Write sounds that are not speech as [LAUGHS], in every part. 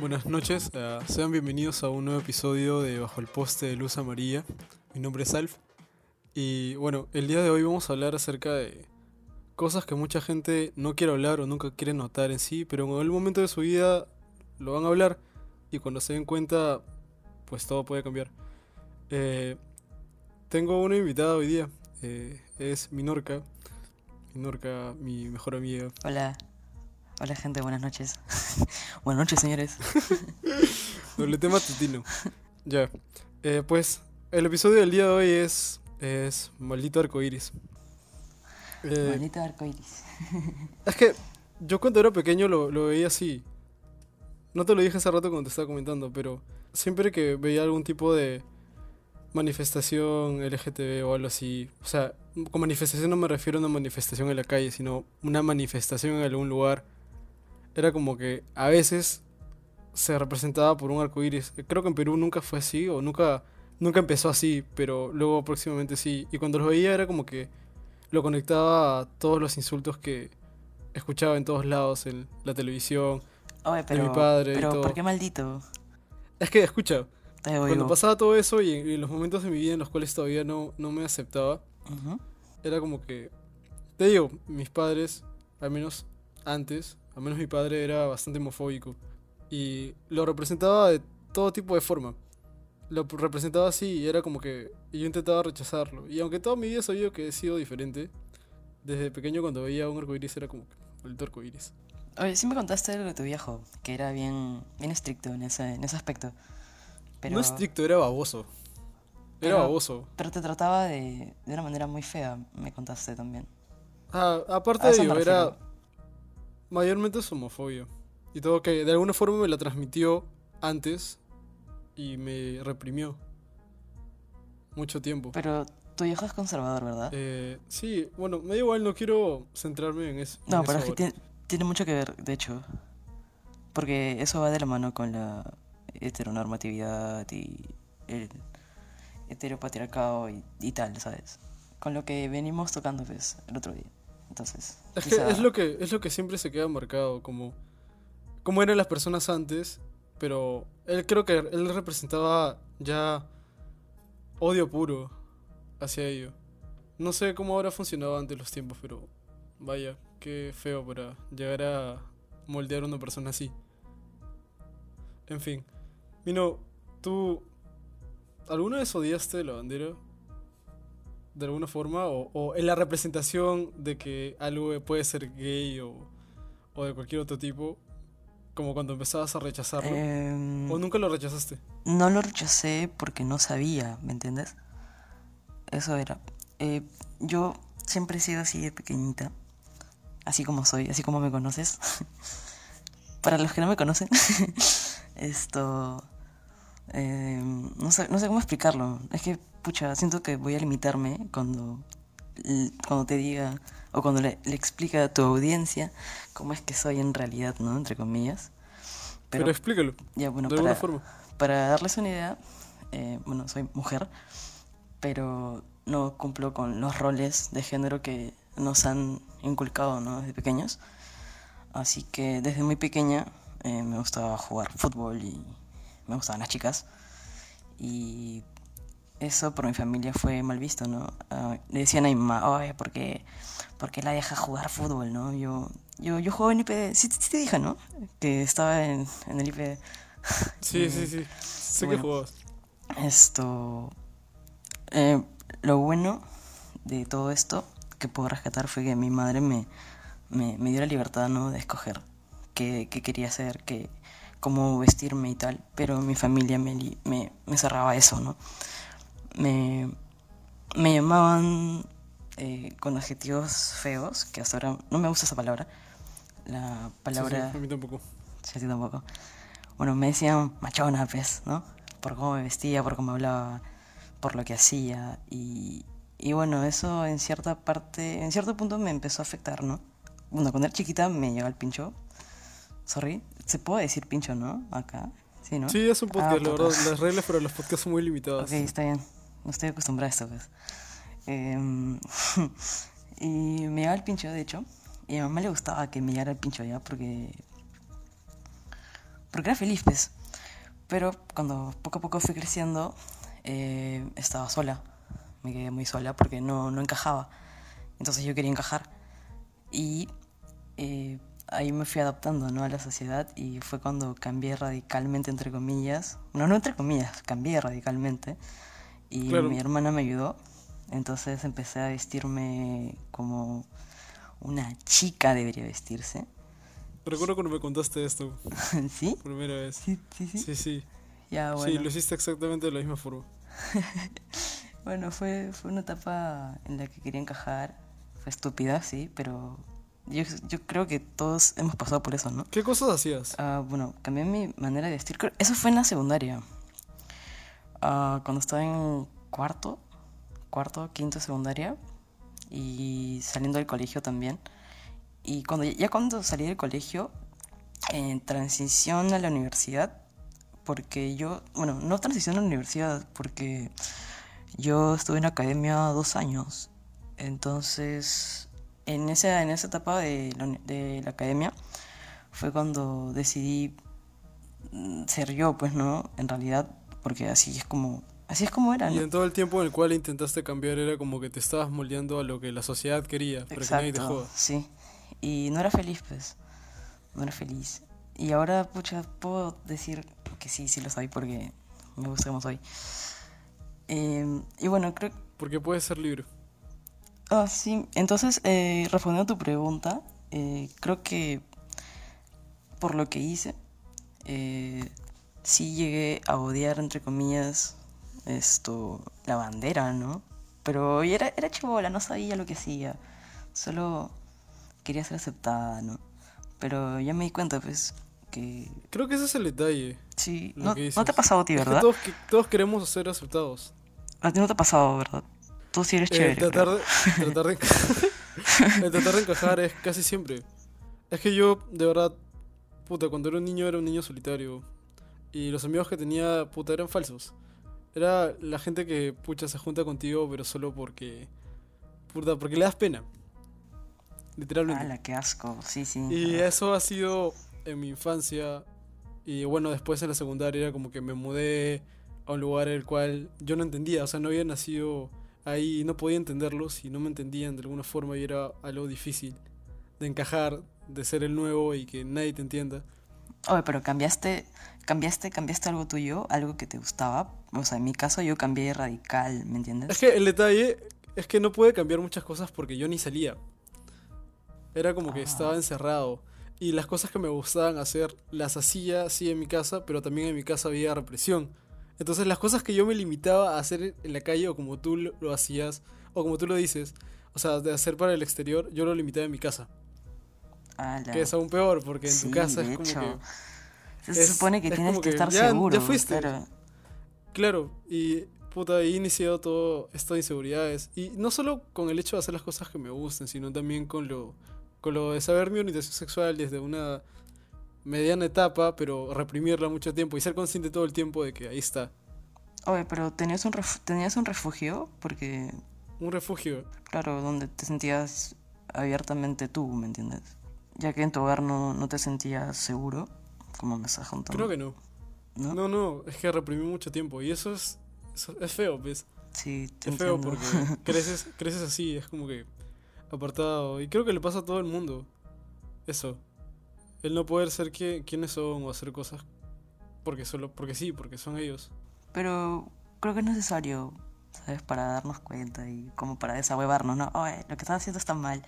Buenas noches, eh, sean bienvenidos a un nuevo episodio de Bajo el Poste de Luz Amarilla. Mi nombre es Alf y bueno, el día de hoy vamos a hablar acerca de cosas que mucha gente no quiere hablar o nunca quiere notar en sí, pero en algún momento de su vida lo van a hablar y cuando se den cuenta, pues todo puede cambiar. Eh, tengo una invitada hoy día, eh, es Minorca. Minorca, mi mejor amiga. Hola. Hola gente, buenas noches. [LAUGHS] buenas noches señores. [LAUGHS] Doble tema tutino. Ya. Eh, pues el episodio del día de hoy es, es Maldito Arcoiris. Eh, Maldito arcoiris. [LAUGHS] es que yo cuando era pequeño lo, lo veía así. No te lo dije hace rato cuando te estaba comentando, pero siempre que veía algún tipo de manifestación LGTB o algo así, o sea, con manifestación no me refiero a una manifestación en la calle, sino una manifestación en algún lugar, era como que a veces se representaba por un arco iris. Creo que en Perú nunca fue así, o nunca, nunca empezó así, pero luego próximamente sí. Y cuando los veía era como que lo conectaba a todos los insultos que escuchaba en todos lados, en la televisión, Oye, pero, mi padre y pero todo. ¿por qué maldito? Es que, escucha, cuando pasaba todo eso y en, en los momentos de mi vida en los cuales todavía no, no me aceptaba. Era como que, te digo, mis padres, al menos antes, al menos mi padre era bastante homofóbico y lo representaba de todo tipo de forma. Lo representaba así y era como que y yo intentaba rechazarlo. Y aunque toda mi vida he sabido que he sido diferente, desde pequeño cuando veía un arcoiris era como que, maldito arcoiris. Oye, sí me contaste algo de tu viejo, que era bien, bien estricto en ese, en ese aspecto. Pero, No estricto, era baboso. Era baboso. Pero te trataba de, de una manera muy fea, me contaste también. Ah, aparte de ello, era mayormente es homofobia. Y todo que de alguna forma me la transmitió antes y me reprimió mucho tiempo. Pero tu viejo es conservador, ¿verdad? Eh, sí, bueno, me da igual, no quiero centrarme en eso. no, en pero eso es que tiene, tiene mucho que ver, de hecho. Porque eso va de la mano con la heteronormatividad y el heteropatriarcado y, y tal, ¿sabes? Con lo que venimos tocando pues, el otro día. Entonces, Es que quizá- es lo que es lo que siempre se queda marcado, como cómo eran las personas antes, pero él creo que él representaba ya odio puro hacia ello. No sé cómo habrá funcionado antes los tiempos, pero vaya, qué feo para llegar a moldear a una persona así. En fin, Mino, tú ¿alguna vez odiaste la bandera? de alguna forma o, o en la representación de que algo puede ser gay o, o de cualquier otro tipo como cuando empezabas a rechazarlo Em, o nunca lo rechazaste No lo rechacé porque no sabía, ¿me entiendes? Eso era. Eh, yo siempre he sido así de pequeñita, así como soy, así como me conoces. [LAUGHS] Para los que no me conocen, [LAUGHS] esto... eh, no, sé, no sé cómo explicarlo. Es que, pucha, siento que voy a limitarme cuando, cuando te diga o cuando le, le explique a tu audiencia cómo es que soy en realidad, ¿no? Entre comillas. pero, explícalo ya, bueno, de alguna para, forma para darles una idea, eh, bueno, soy mujer, pero no cumplo con los roles de género que nos han inculcado ¿no? desde pequeños. Así que desde muy pequeña eh, me gustaba jugar fútbol y me gustaban las chicas. Y eso por mi familia fue mal visto, ¿no? Ah, le decían a mi mamá, oye, ¿por qué, por qué la deja jugar fútbol, no? Yo, yo, yo jugaba en IPD, sí, sí te dije, ¿no? Que estaba en, en el IPD. [LAUGHS] sí sí sí sé bueno. que jugabas Esto. eh, lo bueno de todo esto que puedo rescatar fue que mi madre me, me, me dio la libertad ¿no? de escoger qué, qué quería hacer, qué, cómo vestirme y tal. Pero mi familia me, me, me cerraba eso, ¿no? Me, me llamaban eh, con adjetivos feos, que hasta ahora no me gusta esa palabra. La Sí, sí, palabra. a mí tampoco Sí, a ti tampoco. Bueno, me decían machona, pues, ¿no? Por cómo me vestía, por cómo hablaba, por lo que hacía. Y, y bueno, eso en cierta parte, en cierto punto me empezó a afectar, ¿no? Bueno, cuando era chiquita me llegó el pincho. Sorry, se puede decir pincho, ¿no? Acá. Sí, ¿no? sí es un podcast Ah, la verdad las reglas para los podcasts son muy limitadas Ok, está bien. No estoy acostumbrada a esto, pues. Em, [LAUGHS] y me llegaba el pincho, de hecho. Y a mi mamá le gustaba que me llegara el pincho ya porque... Porque era feliz, pues. Pero cuando poco a poco fui creciendo, eh, estaba sola. Me quedé muy sola porque no, no encajaba. Entonces yo quería encajar. Y eh, ahí me fui adaptando ¿no? a la sociedad y fue cuando cambié radicalmente, entre comillas. No, no entre comillas, cambié radicalmente. Y Claro. mi hermana me ayudó. Entonces empecé a vestirme como una chica debería vestirse. Recuerdo cuando me contaste esto, [LAUGHS] ¿Sí? primera vez. Sí, sí, sí. Sí, sí. Ya, Sí, lo hiciste exactamente de la misma forma. [LAUGHS] Bueno, fue, fue una etapa en la que quería encajar. Fue estúpida, sí, pero yo, yo creo que todos hemos pasado por eso, ¿no? ¿Qué cosas hacías? Ah, bueno, cambié mi manera de vestir. Eso fue en la secundaria. Ah, cuando estaba en cuarto, cuarto, quinto secundaria. Y saliendo del colegio también. Y cuando ya cuando salí del colegio, en transición a la universidad, porque yo, bueno, no transición a la universidad, porque yo estuve en la academia dos años. Entonces, en esa, en esa etapa de la, uni- de la academia fue cuando decidí mm, ser yo, pues, ¿no? En realidad, porque así es como, así es como era, Y ¿no? en todo el tiempo en el cual intentaste cambiar era como que te estabas moldeando a lo que la sociedad quería, pero que nadie te joda. sí. Y no era feliz, pues. No era feliz. Y ahora, pucha, puedo decir que sí, sí lo soy porque me gusta como soy. Eh, y bueno, creo... Porque puedes ser libre. Ah, sí. Entonces, eh, respondiendo a tu pregunta, eh, creo que por lo que hice, eh, sí llegué a odiar, entre comillas, esto, la bandera, ¿no? Pero era, era chivola, no sabía lo que hacía. Solo quería ser aceptada, ¿no? Pero ya me di cuenta, pues, que Creo que ese es el detalle. sí. No, no te ha pasado a ti, Es que ¿verdad? todos, todos queremos ser aceptados. A ti no te ha pasado, ¿verdad? Tú sí eres Eh, chévere. tratar, de, tratar, de, el [LAUGHS] tratar de encajar es casi siempre. Es que yo, de verdad, puta, cuando era un niño era un niño solitario. Y los amigos que tenía, puta, eran falsos. Era la gente que, pucha, se junta contigo, pero solo porque. Puta, porque le das pena. Literalmente. Ala, qué asco. Sí, sí. Y Ah, eso ha sido en mi infancia. Y bueno, después en la secundaria era como que me mudé a un lugar el cual yo no entendía. O sea, no había nacido ahí no podía entenderlos y no me entendían de alguna forma y era algo difícil de encajar, de ser el nuevo y que nadie te entienda. Oye, pero cambiaste, cambiaste, cambiaste algo tuyo, algo que te gustaba. O sea, en mi caso yo cambié radical, ¿me entiendes? Es que el detalle es que no pude cambiar muchas cosas porque yo ni salía. Era como que Ah. estaba encerrado. Y las cosas que me gustaban hacer las hacía sí en mi casa, pero también en mi casa había represión. Entonces las cosas que yo me limitaba a hacer en la calle o como tú lo, hacías, o como tú lo dices, o sea, de hacer para el exterior, yo lo limitaba en mi casa. Ala. Que es aún peor, porque en Sí, tu casa es como hecho. que... Se es- supone que es tienes que que estar ya- ya seguro. fuiste. claro. Claro, y puta, ahí inició todo esto de inseguridades. Y no solo con el hecho de hacer las cosas que me gusten, sino también con lo, con lo de saber mi orientación sexual desde una mediana etapa, pero reprimirla mucho tiempo y ser consciente todo el tiempo de que ahí está. Oye, pero tenías un, ref- tenías un refugio porque, Un refugio. claro, donde te sentías abiertamente tú, ¿me entiendes? Ya que en tu hogar no, no te sentías seguro, como me estás contando. Creo que no. ¿no? No, no, es que reprimí mucho tiempo y eso es, eso es feo, ¿ves? Sí, te Es feo porque [LAUGHS] creces, creces así, es como que apartado. Y creo que le pasa a todo el mundo. Eso. El no poder ser quie- quienes son o hacer cosas porque solo porque sí, porque son ellos. Pero creo que es necesario, ¿sabes? Para darnos cuenta y como para desahuevarnos, ¿no? Oye, lo que estás haciendo está mal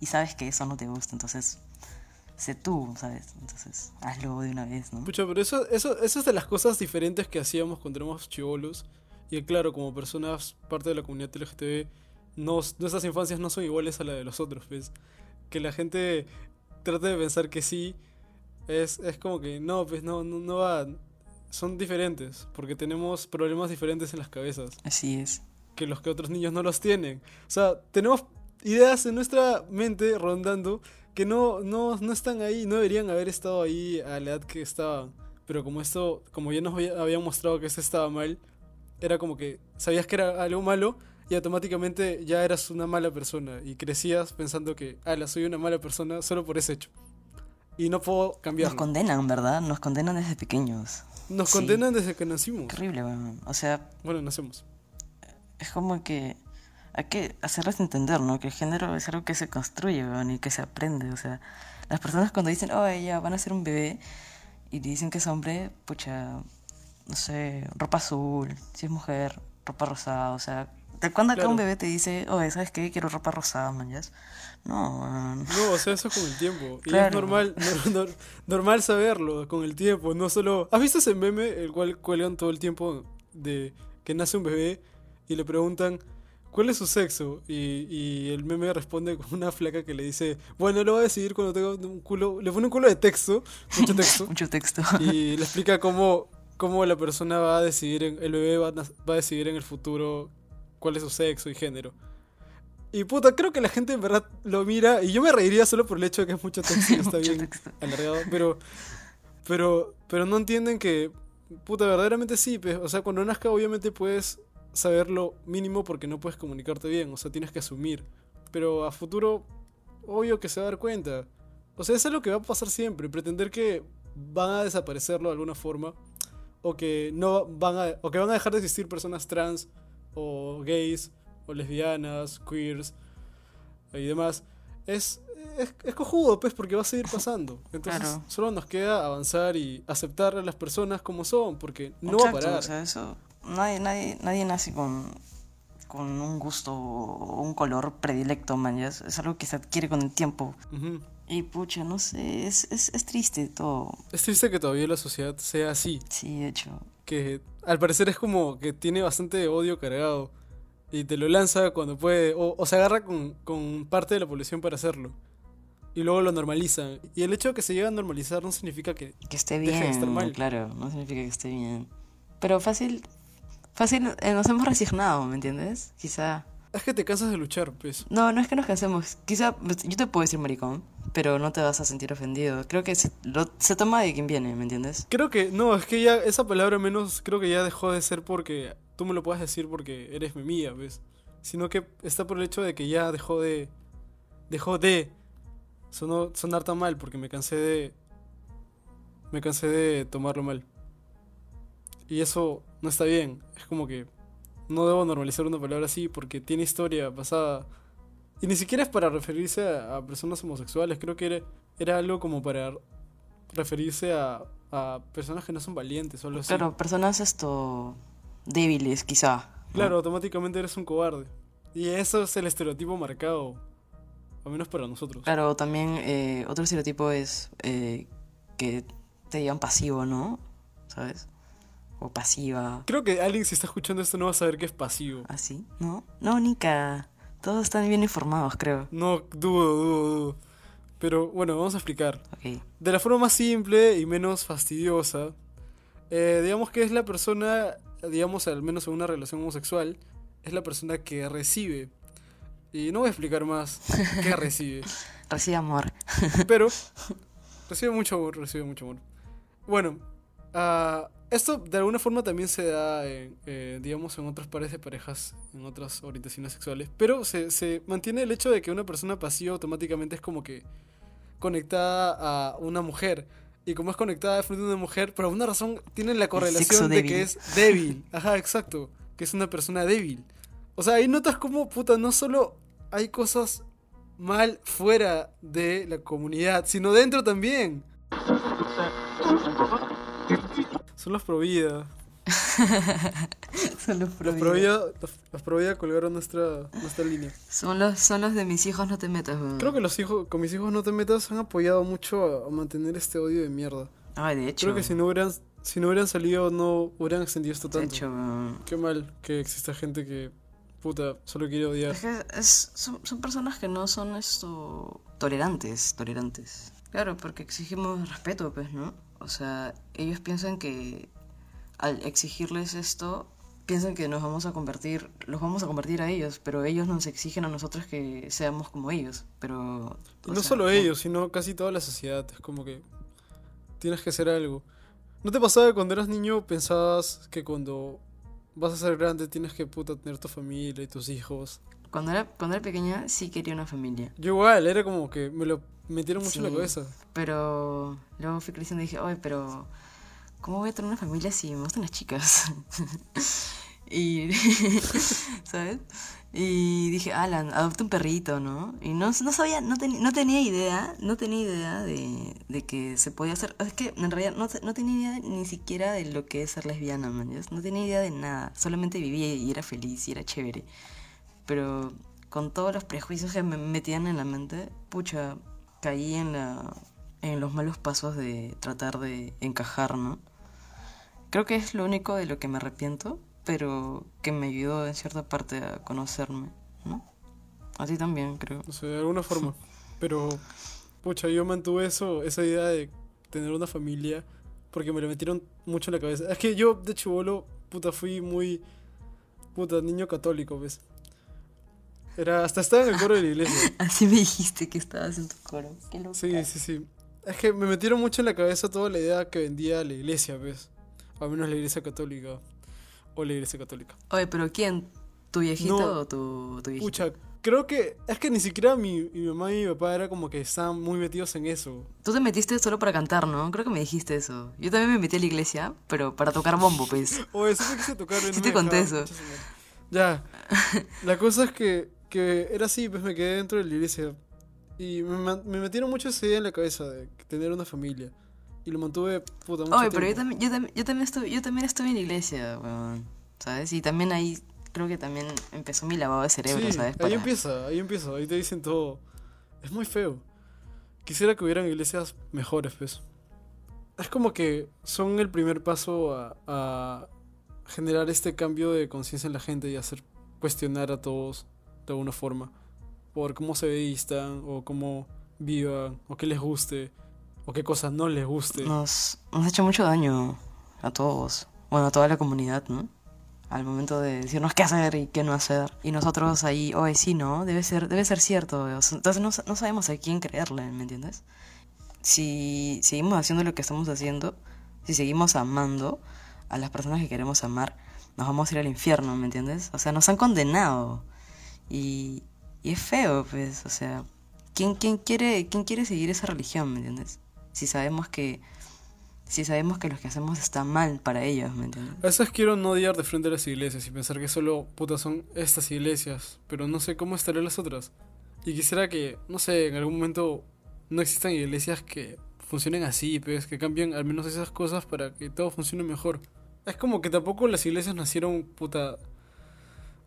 y sabes que eso no te gusta, entonces sé tú, ¿sabes? Entonces hazlo de una vez, ¿no? Pucha, pero eso, eso, eso es de las cosas diferentes que hacíamos cuando éramos chivolos. Y claro, como personas parte de la comunidad LGTB, nos, nuestras infancias no son iguales a la de los otros, ¿ves? Que la gente trate de pensar que sí, es, es como que no, pues no, no, no va. Son diferentes, porque tenemos problemas diferentes en las cabezas, Así es. que los que otros niños no los tienen. O sea, tenemos ideas en nuestra mente rondando que no, no, no están ahí, no deberían haber estado ahí a la edad que estaban. Pero como esto, como ya nos había- habían mostrado que esto estaba mal, era como que sabías que era algo malo y automáticamente ya eras una mala persona y crecías pensando que, ala, soy una mala persona solo por ese hecho. Y no puedo Nos cambiarlo. condenan, ¿verdad? Nos condenan desde pequeños. Nos Sí. condenan desde que nacimos. Horrible, weón. O sea, Bueno, nacemos. es como que hay que hacerles entender, ¿no? Que el género es algo que se construye, weón, y que se aprende. O sea, las personas cuando dicen, oh, ya van a ser un bebé, y dicen que es hombre, pucha, no sé, ropa azul, si es mujer, ropa rosada, o sea, ¿de cuándo acá Claro. un bebé te dice, oh, ¿sabes qué? Quiero ropa rosada, man, ya? No. No, o sea, eso con el tiempo. Y es Claro. normal, nor- nor- normal saberlo con el tiempo. No solo. ¿Has visto ese meme el cual cuelgan todo el tiempo de que nace un bebé y le preguntan cuál es su sexo? Y, y el meme responde con una flaca que le dice, bueno, lo voy a decidir cuando tenga un culo. Le pone un culo de texto, mucho texto, [LAUGHS] Mucho texto. y le explica cómo, cómo la persona va a decidir, en- el bebé va a, va a decidir en el futuro cuál es su sexo y género. Y puta, creo que la gente en verdad lo mira y yo me reiría solo por el hecho de que es mucho [LAUGHS] texto y está bien alargado, pero, pero, pero no entienden que, puta, verdaderamente sí, pues, o sea, cuando nazca obviamente puedes saber lo mínimo porque no puedes comunicarte bien, o sea, tienes que asumir, pero a futuro, obvio que se va a dar cuenta. O sea, eso es lo que va a pasar siempre, pretender que van a desaparecerlo de alguna forma, o que no van a, o que van a dejar de existir personas trans, o gays, o lesbianas, queers, y demás, es, es, es cojudo, pues, porque va a seguir pasando. [LAUGHS] Entonces, Claro. solo nos queda avanzar y aceptar a las personas como son, porque no va a Exacto, parar. O sea, eso. Nadie, nadie, nadie nace con, con un gusto o un color predilecto, man. Es, es algo que se adquiere con el tiempo. Ujú. Y pucha, no sé, es, es, es triste todo. Es triste que todavía la sociedad sea así, Sí, de hecho. Que al parecer es como que tiene bastante odio cargado y te lo lanza cuando puede, o, o se agarra con, con parte de la población para hacerlo. Y luego lo normalizan. Y el hecho de que se llegue a normalizar no significa que... Que esté de bien, estar mal. claro, no significa que esté bien. Pero fácil, fácil, eh, nos hemos resignado, ¿me entiendes? Quizá. Es que te cansas de luchar, pues. No, no es que nos cansemos. Quizá, yo te puedo decir maricón, pero no te vas a sentir ofendido. Creo que se, lo- se toma de quien viene, ¿me entiendes? Creo que, no, es que ya esa palabra menos creo que ya dejó de ser porque tú me lo puedes decir porque eres mi mía, ¿ves? Sino que está por el hecho de que ya dejó de... Dejó de sonar tan mal porque me cansé de... Me cansé de tomarlo mal. Y eso no está bien. Es como que no debo normalizar una palabra así porque tiene historia pasada. Y ni siquiera es para referirse a, a personas homosexuales. Creo que era, era algo como para referirse a, a personas que no son valientes o algo así. Claro, personas esto débiles, quizá. ¿no? Claro, automáticamente eres un cobarde. Y eso es el estereotipo marcado. Al menos para nosotros. Claro, también eh, otro estereotipo es eh, que te digan pasivo, ¿no? ¿Sabes? O pasiva. Creo que alguien si está escuchando esto no va a saber que es pasivo. ¿Así? ¿No? No, Nika. Todos están bien informados, creo. No, dudo, dudo, dudo. Pero bueno, vamos a explicar. Ok. De la forma más simple y menos fastidiosa, eh, digamos que es la persona, digamos al menos en una relación homosexual, es la persona que recibe. Y no voy a explicar más [LAUGHS] qué recibe. Recibe amor. Pero [LAUGHS] recibe mucho amor, recibe mucho amor. Bueno, ah, esto de alguna forma también se da, en, eh, digamos, en otros pares de parejas, en otras orientaciones sexuales. Pero se, se mantiene el hecho de que una persona pasiva automáticamente es como que conectada a una mujer. Y como es conectada de frente a una mujer, por alguna razón tienen la correlación de que es débil. Ajá, exacto. Que es una persona débil. O sea, ahí notas como, puta, no solo hay cosas mal fuera de la comunidad, sino dentro también. Son los Provida. [LAUGHS] son los. Provida, los, los Provida colgaron nuestra, nuestra línea. Son los, son los de mis hijos, no te metas, weón. Creo que los hijos, con mis hijos no te metas, han apoyado mucho a, a mantener este odio de mierda. Ay, de hecho. Creo que si no hubieran, si no hubieran salido, no hubieran extendido esto De tanto. hecho, weón. Qué mal que exista gente que, puta, solo quiere odiar. Es que es- son, son personas que no son esto tolerantes, tolerantes. Claro, porque exigimos respeto, pues, ¿no? O sea, ellos piensan que al exigirles esto, piensan que nos vamos a convertir, los vamos a convertir a ellos, pero ellos nos exigen a nosotros que seamos como ellos. Pero. Y no sea, solo ellos, sino casi toda la sociedad. Es como que tienes que hacer algo. ¿No te pasaba que cuando eras niño pensabas que cuando vas a ser grande, tienes que puta tener tu familia y tus hijos. Cuando era, cuando era pequeña sí quería una familia. Yo igual, era como que me lo metieron mucho en la cabeza. Pero luego fui creciendo y dije, oye, pero ¿cómo voy a tener una familia si me gustan las chicas? [LAUGHS] y, [LAUGHS] ¿sabes? Y dije, Alan, adopta un perrito, ¿no? Y no, no sabía, no, teni- no tenía idea, no tenía idea de, de que se podía hacer. Es que en realidad no, no tenía idea ni siquiera de lo que es ser lesbiana, man. No tenía idea de nada. Solamente vivía y era feliz y era chévere. Pero con todos los prejuicios que me metían en la mente, pucha, caí en la en los malos pasos de tratar de encajar, ¿no? Creo que es lo único de lo que me arrepiento, pero que me ayudó en cierta parte a conocerme, ¿no? A ti también, creo. No sé, de alguna forma. Pero, pucha, yo mantuve eso, esa idea de tener una familia porque me lo metieron mucho en la cabeza. Es que yo, de chivolo, puta, fui muy, puta, niño católico, ¿ves? Era, hasta estaba en el coro de la iglesia. [LAUGHS] Así me dijiste que estabas en tu coro. Qué loca. Sí, sí, sí. Es que me metieron mucho en la cabeza toda la idea que vendía la iglesia, ¿ves? Al menos la iglesia católica. O la iglesia católica. Oye, pero ¿quién? ¿Tu viejito No. o tu, tu viejito? Pucha, creo que es que ni siquiera mi, mi mamá y mi papá era como que estaban muy metidos en eso. Tú te metiste solo para cantar, ¿no? Creo que me dijiste eso. Yo también me metí a la iglesia, pero para tocar bombo, pues. O eso me quise tocar. y [LAUGHS] Sí te conté eso. Ya. La cosa es que, que era así, pues me quedé dentro de la iglesia. Y me, me metieron mucho esa idea en la cabeza de tener una familia. Y lo mantuve, puta, mucho Oye, pero yo también, yo, también, yo, también estuve, yo también estuve en la iglesia, weón. ¿Sabes? Y también ahí creo que también empezó mi lavado de cerebro, Sí, ¿sabes? ahí empieza, ahí empieza, ahí te dicen todo. Es muy feo. Quisiera que hubieran iglesias mejores, pues. Es como que son el primer paso a, a generar este cambio de conciencia en la gente y hacer cuestionar a todos de alguna forma. Por cómo se vistan, o cómo vivan, o qué les guste, o qué cosas no les guste. Nos, ha hecho mucho daño a todos, bueno, a toda la comunidad, ¿no? Al momento de decirnos qué hacer y qué no hacer. Y nosotros ahí, oye, sí, ¿no? Debe ser, debe ser cierto. Entonces no, no sabemos a quién creerle, ¿me entiendes? Si seguimos haciendo lo que estamos haciendo, si seguimos amando a las personas que queremos amar, nos vamos a ir al infierno, ¿me entiendes? O sea, nos han condenado. Y, y es feo, pues, o sea, ¿quién, quién, quiere, ¿quién quiere seguir esa religión, ¿me entiendes? Si sabemos que si sabemos que lo que hacemos está mal para ellos, ¿me entiendes? A veces quiero no odiar de frente a las iglesias y pensar que solo putas son estas iglesias, pero no sé cómo estarán las otras. Y quisiera que, no sé, en algún momento no existan iglesias que funcionen así, pues, que cambien al menos esas cosas para que todo funcione mejor. Es como que tampoco las iglesias nacieron, puta.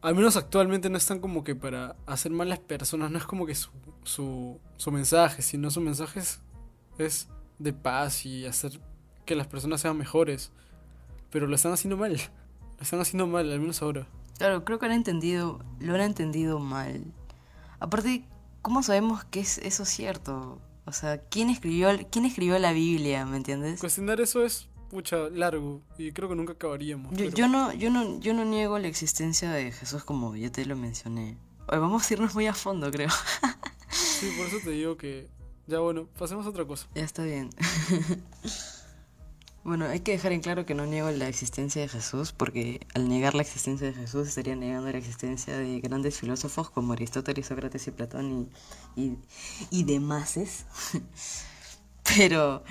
Al menos actualmente no están como que para hacer malas personas, no es como que su, su, su mensaje, sino su mensaje es, es de paz y hacer que las personas sean mejores. Pero lo están haciendo mal. [LAUGHS] Lo están haciendo mal, al menos ahora. Claro, creo que han entendido, lo han entendido mal. Aparte, ¿cómo sabemos que es eso cierto? O sea, ¿quién escribió, quién escribió la Biblia, ¿me entiendes? Cuestionar eso es, pucha, largo. Y creo que nunca acabaríamos. Yo, pero- yo no, yo no, yo no niego la existencia de Jesús como ya te lo mencioné. Vamos a irnos muy a fondo, creo. [LAUGHS] Sí, por eso te digo que. Ya bueno, pasemos a otra cosa. Ya está bien. [LAUGHS] bueno, hay que dejar en claro que no niego la existencia de Jesús, porque al negar la existencia de Jesús estaría negando la existencia de grandes filósofos como Aristóteles, Sócrates y Platón y, y, y demases. [LAUGHS] Pero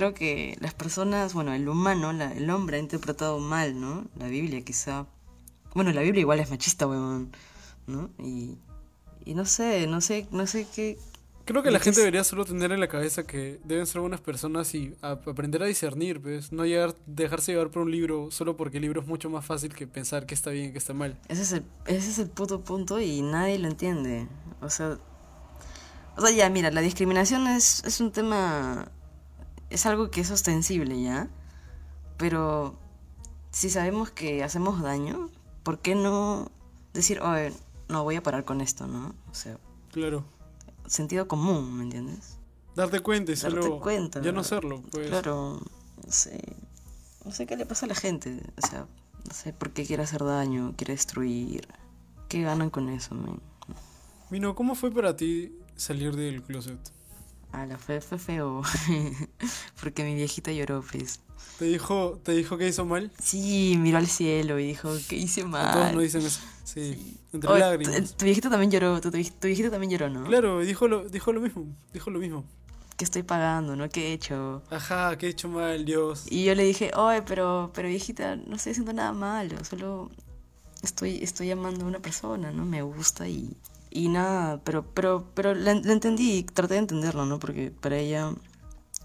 creo que las personas, bueno, el humano, la- el hombre ha interpretado mal, ¿no? La Biblia quizá. Bueno, la Biblia igual es machista, weón, ¿no? Y, y no sé, no sé, no sé qué, Creo que la gente debería solo tener en la cabeza que deben ser buenas personas y a- aprender a discernir, pues. No llegar, dejarse llevar por un libro solo porque el libro es mucho más fácil que pensar que está bien y que está mal. Ese es, el, ese es el puto punto y nadie lo entiende. O sea, o sea, ya, mira, la discriminación es, es un tema, es algo que es ostensible, ¿ya? Pero si sabemos que hacemos daño, ¿por qué no decir, oye, no voy a parar con esto, ¿no? O sea, Claro. sentido común, ¿me entiendes? Darte cuenta y Darte solo. cuenta. Ya no hacerlo, pues. Claro, no sé, no sé qué le pasa a la gente, o sea, no sé por qué quiere hacer daño, quiere destruir. ¿Qué ganan con eso, man? Mino, ¿cómo fue para ti salir del closet? Ah, la feo. [LAUGHS] Porque mi viejita lloró, pues. ¿Te dijo, ¿Te dijo que hizo mal? Sí, miró al cielo y dijo que hice Todos mal. no dicen eso. Sí, entre Oye, lágrimas. tu, tu viejita también lloró, tu, tu, tu viejita también lloró, ¿no? Claro, dijo lo, dijo lo mismo. Dijo lo mismo. Que estoy pagando, ¿no? ¿Qué he hecho? Ajá, que he hecho mal, Dios. Y yo le dije, oye, pero, pero viejita, no estoy haciendo nada malo, solo estoy, estoy amando a una persona, ¿no? Me gusta y, y nada, pero, pero, pero la, la entendí y traté de entenderlo, ¿no? Porque para ella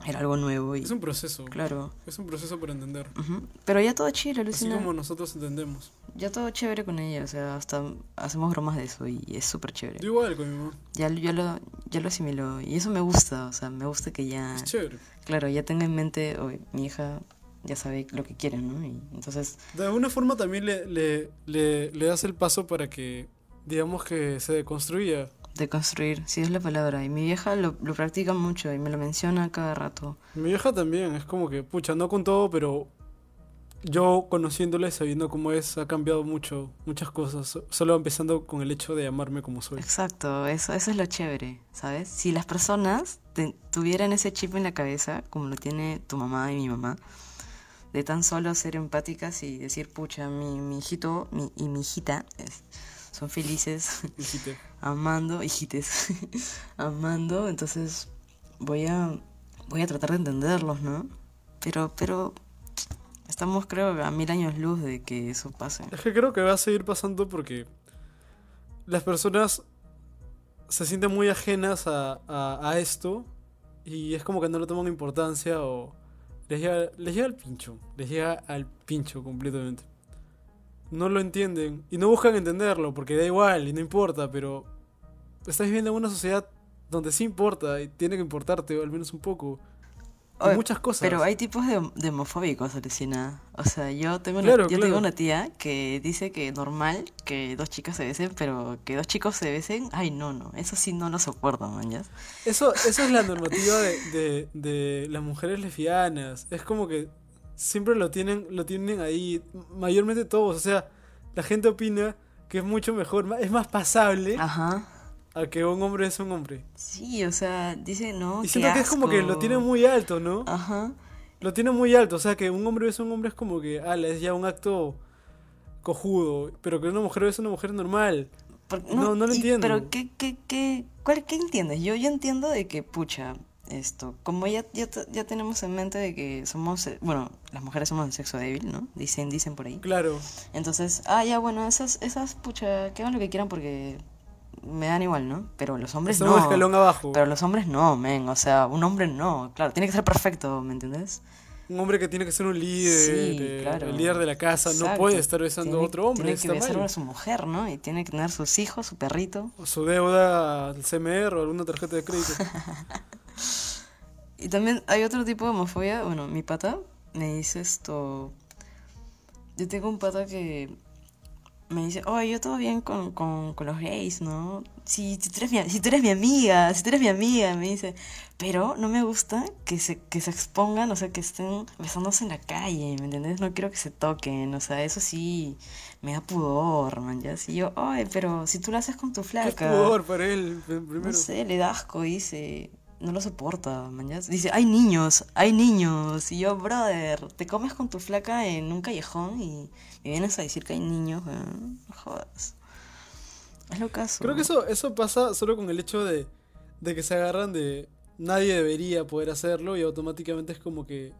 era algo nuevo y, Es un proceso. claro. Es un proceso para entender. ujú. Pero ya todo chido, Así Lucina. como nosotros entendemos. Ya todo chévere con ella, o sea, hasta hacemos bromas de eso y es súper chévere. Yo igual con mi mamá. Ya, lo- ya, lo, ya lo asimiló y eso me gusta, o sea, me gusta que ya, Es chévere. claro, ya tenga en mente, oye, mi hija ya sabe lo que quiere, ¿no? Y entonces, De alguna forma también le, le, le, le das el paso para que, digamos que se deconstruya. de construir, sí es la palabra. Y mi vieja lo, lo practica mucho y me lo menciona cada rato. Mi vieja también, es como que, pucha, no con todo, pero yo conociéndole, sabiendo cómo es, ha cambiado mucho, muchas cosas. So- Solo empezando con el hecho de amarme como soy. Exacto, eso, eso es lo chévere, ¿sabes? Si las personas te- tuvieran ese chip en la cabeza, como lo tiene tu mamá y mi mamá, de tan solo ser empáticas y decir, pucha, mi, mi hijito mi, y mi hijita es- son felices [LAUGHS] amando, hijites, [LAUGHS] amando, entonces voy a voy a tratar de entenderlos, ¿no? Pero pero estamos creo a mil años luz de que eso pase. Es que creo que va a seguir pasando porque las personas se sienten muy ajenas a, a, a esto y es como que no le toman importancia o les llega, les llega al pincho, les llega al pincho completamente. No lo entienden y no buscan entenderlo porque da igual y no importa, pero estás viviendo en una sociedad donde sí importa y tiene que importarte, o al menos un poco. Oye, muchas cosas. Pero hay tipos de, de homofóbicos, Alucina. O sea, yo tengo una, Claro, yo claro. tengo una tía que dice que normal que dos chicas se besen, pero que dos chicos se besen, ay no, no, eso sí no lo soporto, man, ¿ya? Eso, esa es la normativa de, de, de las mujeres lesbianas. Es como que siempre lo tienen, lo tienen ahí, mayormente todos. O sea, la gente opina que es mucho mejor, es más pasable Aja. a que un hombre es un hombre. Sí, o sea, dice no, Y siento que es como que lo asco. tienen muy alto, ¿no? Ajá. Lo tienen muy alto. O sea, que un hombre es un hombre es como que, ala, es ya un acto cojudo. Pero que una mujer es una mujer normal. No, no lo y- entiendo. Pero, ¿qué, qué, qué, cuál, ¿qué entiendes? Yo, yo entiendo de que, pucha, esto, como ya, ya, ya tenemos en mente de que somos, eh, bueno, las mujeres somos el sexo débil, ¿no? Dicen, dicen por ahí. Claro. Entonces, ah, ya, bueno, esas, esas, pucha, que hagan lo que quieran porque me dan igual, ¿no? Pero los hombres no. escalón abajo. Pero los hombres no, men, o sea, un hombre no, claro, tiene que ser perfecto, ¿me entiendes? Un hombre que tiene que ser un líder, Sí, eh, claro. el líder de la casa, no puede estar besando Tiene- a otro hombre. Tiene que besar a su mujer, ¿no? Y tiene que tener sus hijos, su perrito. O su deuda al CMR o alguna tarjeta de crédito. [LAUGHS] Y también hay otro tipo de homofobia. Bueno, mi pata me dice esto. Yo tengo un pata que me dice, oye, yo todo bien con, con, con los gays, ¿no? Si, si, tú eres mi, si tú eres mi amiga, si tú eres mi amiga, me dice. Pero no me gusta que se, que se expongan, o sea, que estén besándose en la calle, ¿me entiendes? No quiero que se toquen, o sea, eso sí me da pudor, man, ya. Y yo, oye, pero si tú lo haces con tu Qué flaca. pudor para él, primero. No sé, le da asco, dice. No lo soporta, mañana. Dice, hay niños, hay niños. Y yo, brother, te comes con tu flaca en un callejón y me vienes a decir que hay niños, weón. No jodas. Es lo caso. Creo que eso, eso pasa solo con el hecho de, de que se agarran de nadie debería poder hacerlo y automáticamente es como que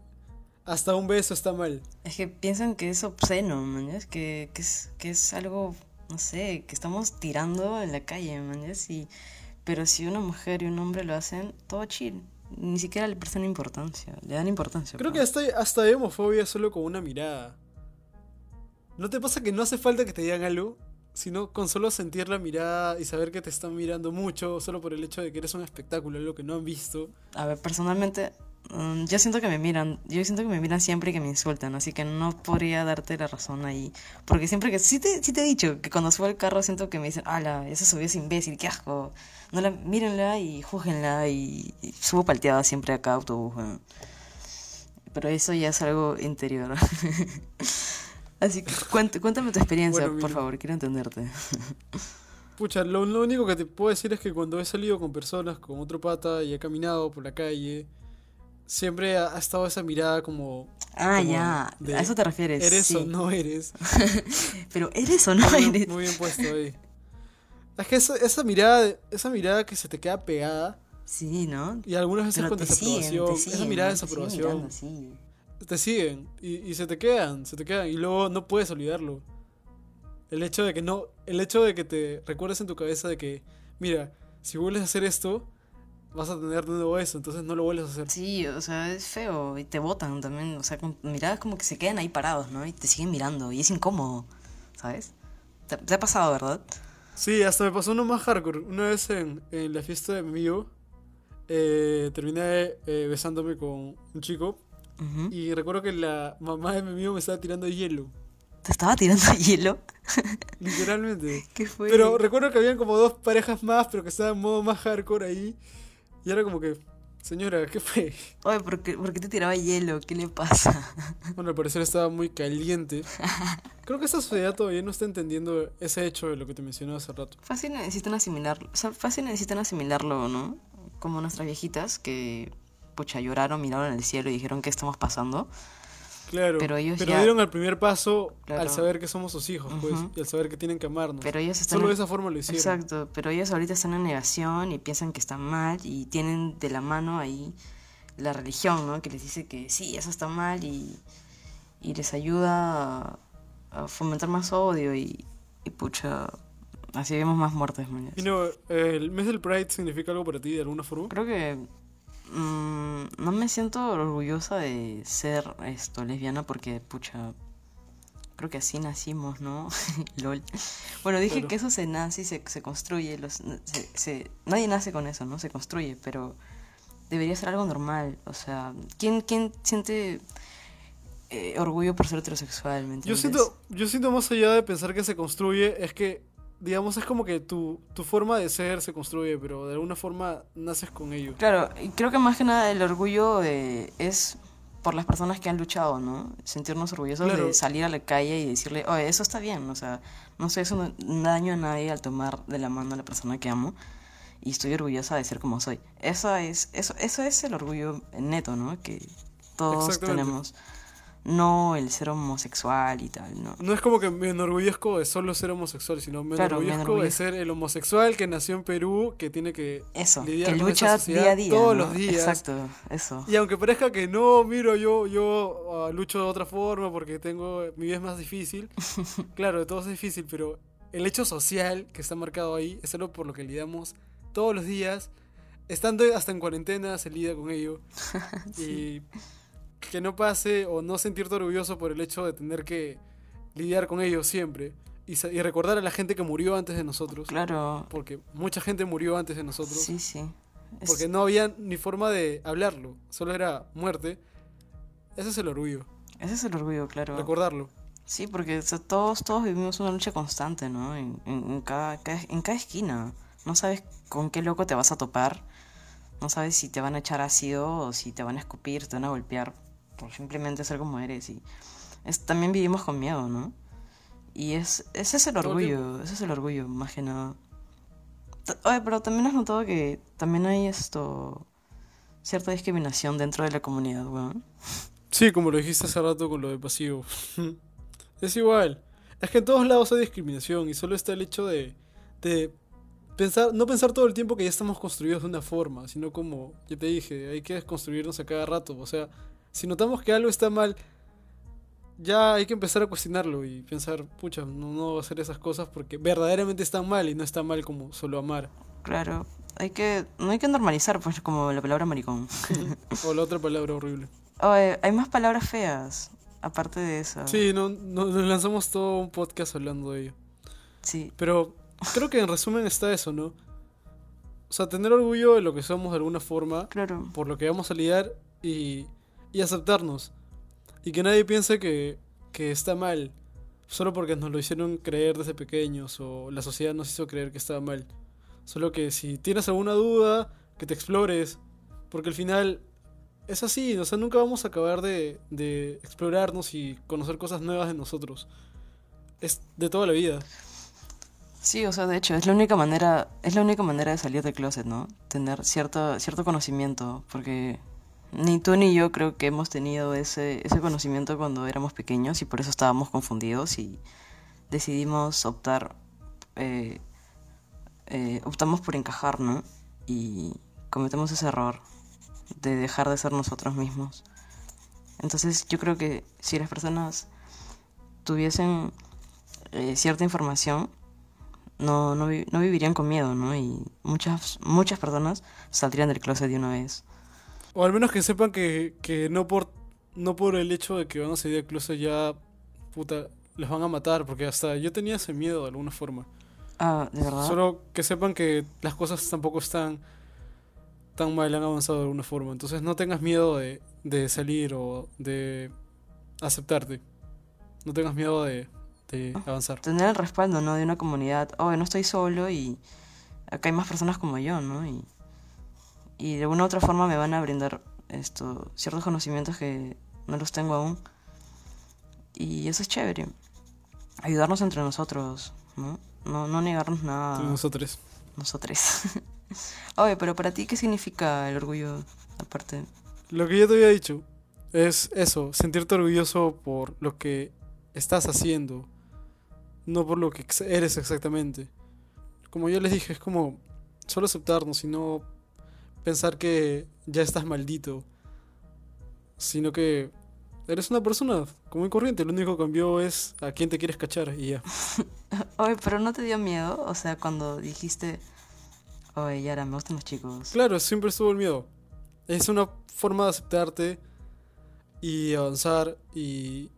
hasta un beso está mal. Es que piensan que es obsceno, mañana. Que, que, es, que es algo, no sé, que estamos tirando en la calle, mañana. Y, pero si una mujer y un hombre lo hacen, todo chill. Ni siquiera le prestan importancia. Le dan importancia. Creo que hasta, hasta hay homofobia solo con una mirada. ¿No te pasa que no hace falta que te digan algo? Sino con solo sentir la mirada y saber que te están mirando mucho, solo por el hecho de que eres un espectáculo, algo que no han visto. A ver, personalmente, mm, yo siento que me miran, yo siento que me miran siempre y que me insultan, así que no podría darte la razón ahí. Porque siempre que, sí te, sí te he dicho, que cuando subo al carro siento que me dicen, ala, esa subió es imbécil, qué asco. No la, mírenla y júzguenla y, y subo palteada siempre a cada autobús. Pero eso ya es algo interior. [LAUGHS] así que cuént- cuéntame tu experiencia, Bueno, por favor, quiero entenderte. Pucha, lo, lo único que te puedo decir es que cuando he salido con personas, con otro pata y he caminado por la calle, siempre ha, ha estado esa mirada como... Ah, como ya. de, A eso te refieres. Eres sí. o no eres. [LAUGHS] Pero eres o no muy, eres. muy bien puesto ahí. Es que esa, esa mirada, esa mirada que se te queda pegada Sí, ¿no? y algunas veces Pero con siguen, desaprobación, te siguen. esa mirada de siguen desaprobación, mirando, sí. te siguen y, y se te quedan, se te quedan y luego no puedes olvidarlo. El hecho de que no, el hecho de que te recuerdes en tu cabeza de que, mira, si vuelves a hacer esto, vas a tener de nuevo eso, entonces no lo vuelves a hacer. Sí, o sea, es feo. Y te botan también. O sea, con miradas como que se quedan ahí parados, ¿no? Y te siguen mirando. Y es incómodo, ¿sabes? Te, te ha pasado, ¿verdad? Sí, hasta me pasó uno más hardcore. Una vez en, en la fiesta de mi amigo, eh, terminé eh, besándome con un chico Ujú. y recuerdo que la mamá de mi amigo me estaba tirando hielo, ¿Te estaba tirando [LAUGHS] hielo? literalmente. [LAUGHS] ¿Qué fue? Pero recuerdo que habían como dos parejas más, pero que estaban en modo más hardcore ahí. Y era como que, señora, ¿qué fue? Oye, ¿por qué, por qué te tiraba hielo? ¿Qué le pasa? [LAUGHS] Bueno, al parecer estaba muy caliente. Creo que esta sociedad todavía no está entendiendo ese hecho de lo que te mencioné hace rato. Fácil necesitan asimilarlo. O sea, fácil necesitan asimilarlo, ¿no? Como nuestras viejitas que, pucha, lloraron, miraron al cielo y dijeron, ¿qué estamos pasando? Claro, Pero ellos ya- dieron el primer paso Claro. al saber que somos sus hijos, pues, y al saber que tienen que amarnos. Pero ellos están... Solo de esa forma lo hicieron. Exacto, pero ellos ahorita están en negación y piensan que están mal y tienen de la mano ahí la religión, ¿no? Que les dice que sí, eso está mal y, y les ayuda a, a fomentar más odio y, y pucha, así vemos más muertes, man. Y no, el mes del Pride significa algo para ti de alguna forma. Creo que mm, no me siento orgullosa de ser esto lesbiana porque pucha creo que así nacimos, ¿no? [LAUGHS] Lol. Bueno, dije que eso se nace y se, se construye, los, se, se- nadie nace con eso, ¿no? Se construye, pero debería ser algo normal, o sea, ¿quién, quién siente eh, orgullo por ser heterosexual, ¿me Yo entiendes? siento, yo siento más allá de pensar que se construye, es que, digamos, es como que tu, tu forma de ser se construye, pero de alguna forma naces con ello. Claro, y creo que más que nada el orgullo eh, es por las personas que han luchado, ¿no? Sentirnos orgullosos Claro. de salir a la calle y decirle, oye, eso está bien, o sea, no estoy haciendo daño a nadie al tomar de la mano a la persona que amo y estoy orgullosa de ser como soy. Eso es, eso, eso es el orgullo neto, ¿no? Que todos tenemos. No el ser homosexual y tal, ¿no? No es como que me enorgullezco de solo ser homosexual, sino me Claro, me enorgullezco de ser el homosexual que nació en Perú, que tiene que Eso, lidiar que con lucha día a día. todos ¿no? los días. Exacto, eso. Y aunque parezca que no, miro, yo, yo ah, lucho de otra forma porque tengo, mi vida es más difícil. [LAUGHS] claro, de todo es difícil, pero el hecho social que está marcado ahí es algo por lo que lidiamos todos los días. Estando hasta en cuarentena se lidia con ello. [LAUGHS] Y que no pase o no sentirte orgulloso por el hecho de tener que lidiar con ello siempre. Y, recordar a la gente que murió antes de nosotros. Claro, Porque mucha gente murió antes de nosotros. sí, sí. Es- Porque no había ni forma de hablarlo, solo era muerte. Ese es el orgullo, Ese es el orgullo, claro. recordarlo. Sí, porque o sea, todos, todos vivimos una lucha constante, ¿no? En, en- en cada, cada- en cada esquina. No sabes con qué loco te vas a topar. No sabes si te van a echar ácido o si te van a escupir, te van a golpear por simplemente ser como eres. Y es, también vivimos con miedo, ¿no? Y es, ese es el orgullo, ese es el orgullo, más que nada. T- Oye, pero también has notado que también hay esto... cierta discriminación dentro de la comunidad, weón. Sí, como lo dijiste hace rato con lo de pasivo. [LAUGHS] es igual. Es que en todos lados hay discriminación y solo está el hecho de, de pensar, no pensar todo el tiempo que ya estamos construidos de una forma, sino como, ya te dije, hay que desconstruirnos a cada rato. O sea, si notamos que algo está mal, ya hay que empezar a cuestionarlo y pensar, pucha, no, no voy a hacer esas cosas porque verdaderamente están mal y no está mal como solo amar. Claro, hay que, no hay que normalizar, pues, como la palabra maricón. o la otra palabra horrible. Hay más palabras feas, aparte de esa. Sí, no, no- nos lanzamos todo un podcast hablando de ello. Sí, Pero creo que en resumen está eso, ¿no? O sea, tener orgullo de lo que somos de alguna forma, claro. por lo que vamos a lidiar y, y aceptarnos. Y que nadie piense que, que está mal, solo porque nos lo hicieron creer desde pequeños o la sociedad nos hizo creer que estaba mal. Solo que si tienes alguna duda, que te explores, porque al final es así, o sea, nunca vamos a acabar de, de explorarnos y conocer cosas nuevas de nosotros. Es de toda la vida. Sí, o sea, de hecho, es la única manera, es la única manera de salir del closet, ¿no? Tener cierto, cierto conocimiento, porque ni tú ni yo creo que hemos tenido ese, ese conocimiento cuando éramos pequeños y por eso estábamos confundidos y decidimos optar, eh, eh, optamos por encajar, ¿no? Y cometemos ese error de dejar de ser nosotros mismos. Entonces yo creo que si las personas tuviesen eh, cierta información, no, no, no vivirían con miedo, ¿no? Y muchas, muchas personas saldrían del closet de una vez. O al menos que sepan que, que no por no por el hecho de que van a salir del closet ya, puta, les van a matar, porque hasta yo tenía ese miedo de alguna forma. Ah, ¿de verdad? Solo que sepan que las cosas tampoco están tan mal, han avanzado de alguna forma. Entonces no tengas miedo de, de salir o de aceptarte. No tengas miedo de, de avanzar. Tener el respaldo, ¿no? De una comunidad. Oh, no estoy solo y acá hay más personas como yo, ¿no? Y, y de alguna u otra forma me van a brindar esto, ciertos conocimientos que no los tengo aún. Y eso es chévere. Ayudarnos entre nosotros, ¿no? No, no negarnos nada. Nosotros. Nosotros. [LAUGHS] Oye, pero para ti, ¿qué significa el orgullo? Aparte. Lo que yo te había dicho es eso, sentirte orgulloso por lo que estás haciendo, no por lo que eres exactamente. Como yo les dije, es como solo aceptarnos y no pensar que ya estás maldito, sino que eres una persona común y corriente, lo único que cambió es a quién te quieres cachar y ya. [LAUGHS] Oye, pero ¿no te dio miedo? O sea, cuando dijiste, oye, Yara, me gustan los chicos. Claro, siempre estuvo el miedo. Es una forma de aceptarte y avanzar y,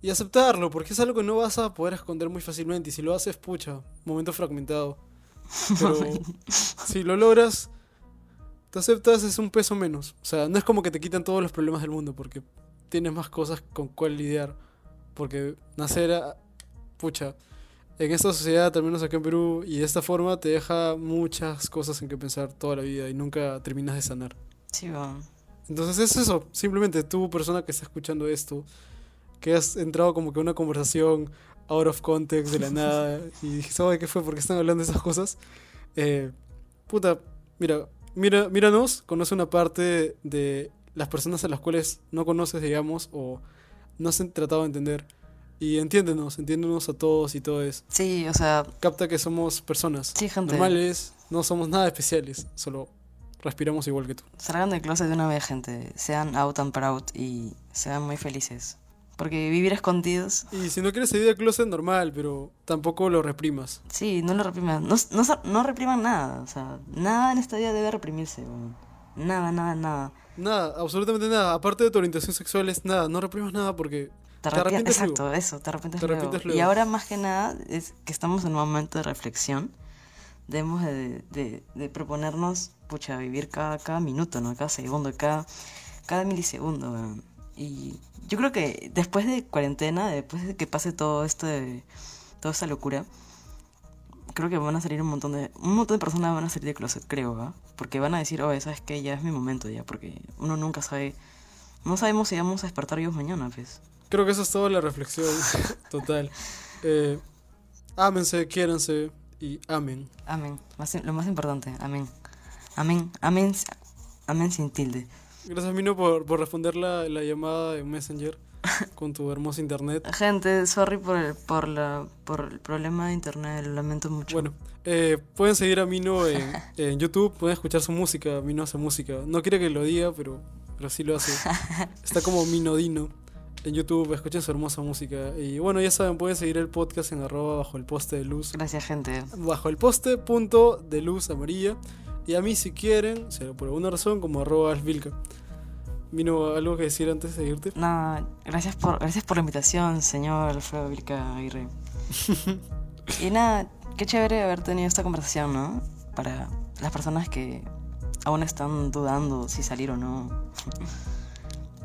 y aceptarlo, porque es algo que no vas a poder esconder muy fácilmente. Y si lo haces, pucha, momento fragmentado. [LAUGHS] Pero si lo logras, te aceptas, es un peso menos. O sea, no es como que te quitan todos los problemas del mundo, porque tienes más cosas con cuál lidiar. Porque nacer, a- pucha, en esta sociedad, al menos acá en Perú, y de esta forma, te deja muchas cosas en que pensar toda la vida y nunca terminas de sanar. Sí, va. Entonces es eso, simplemente tú, persona que está escuchando esto, que has entrado como que una conversación out of context de la nada [LAUGHS] y dijiste, oye, ¿qué fue? ¿Por qué están hablando de esas cosas? Eh, puta, mira, mira, míranos, conoce una parte de las personas a las cuales no conoces, digamos, o no has tratado de entender. Y entiéndenos, entiéndenos a todos y todas. Sí, o sea, Capta que somos personas sí, gente. normales, no somos nada especiales, solo respiramos igual que tú. Salgan del closet de una vez, gente. Sean out and proud y sean muy felices. Porque vivir escondidos, Y si no quieres salir del closet, normal, pero tampoco lo reprimas. sí, no lo repriman. No, no, no repriman nada. O sea, nada en esta vida debe reprimirse. weón. Nada, nada, nada. Nada, absolutamente nada. Aparte de tu orientación sexual, es nada. No reprimas nada porque Te Te arrepientes, exacto, luego. eso, te arrepientes, Te luego. Y ahora más que nada es que estamos en un momento de reflexión. Debemos de, de- de proponernos, pucha, vivir cada, cada minuto, ¿no? Cada segundo, cada, cada milisegundo. weón. Y yo creo que después de cuarentena, después de que pase todo esto de, toda esta locura, creo que van a salir un montón de, un montón de personas van a salir de closet, creo, ¿va? Porque van a decir, oye, ¿sabes qué? Ya es mi momento ya, porque uno nunca sabe, no sabemos si vamos a despertar vivos mañana, pues. creo que eso es toda la reflexión [LAUGHS] total. Eh, ámense, quiéranse y. Amén. Más- lo más importante, amén. Amén. Amén. Amén sin tilde. Gracias, Mino, por, por responder la, la llamada en Messenger [LAUGHS] con tu hermoso internet. Gente, sorry por el, por la, por el problema de internet, lo lamento mucho. Bueno, eh, pueden seguir a Mino en, [LAUGHS] en YouTube, pueden escuchar su música. Mino hace música. No quiere que lo diga, pero, pero sí lo hace. [LAUGHS] Está como Mino Dino en YouTube, escuchen su hermosa música. Y bueno, ya saben, pueden seguir el podcast en arroba bajo el poste de luz. Gracias, gente. Bajo el poste punto de luz amarilla. Y a mí si quieren, o sea, por alguna razón, como arroba alvilca. Mino, ¿algo que decir antes de irte? Nada, gracias por, gracias por la invitación, señor Alfredo Vilca Aguirre. [LAUGHS] y nada, qué chévere haber tenido esta conversación, ¿no? Para las personas que aún están dudando si salir o no.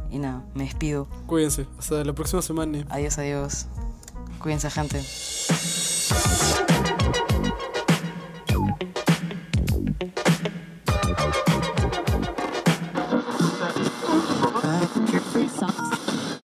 y nada, me despido. Cuídense, hasta la próxima semana. Adiós, adiós. Cuídense, gente.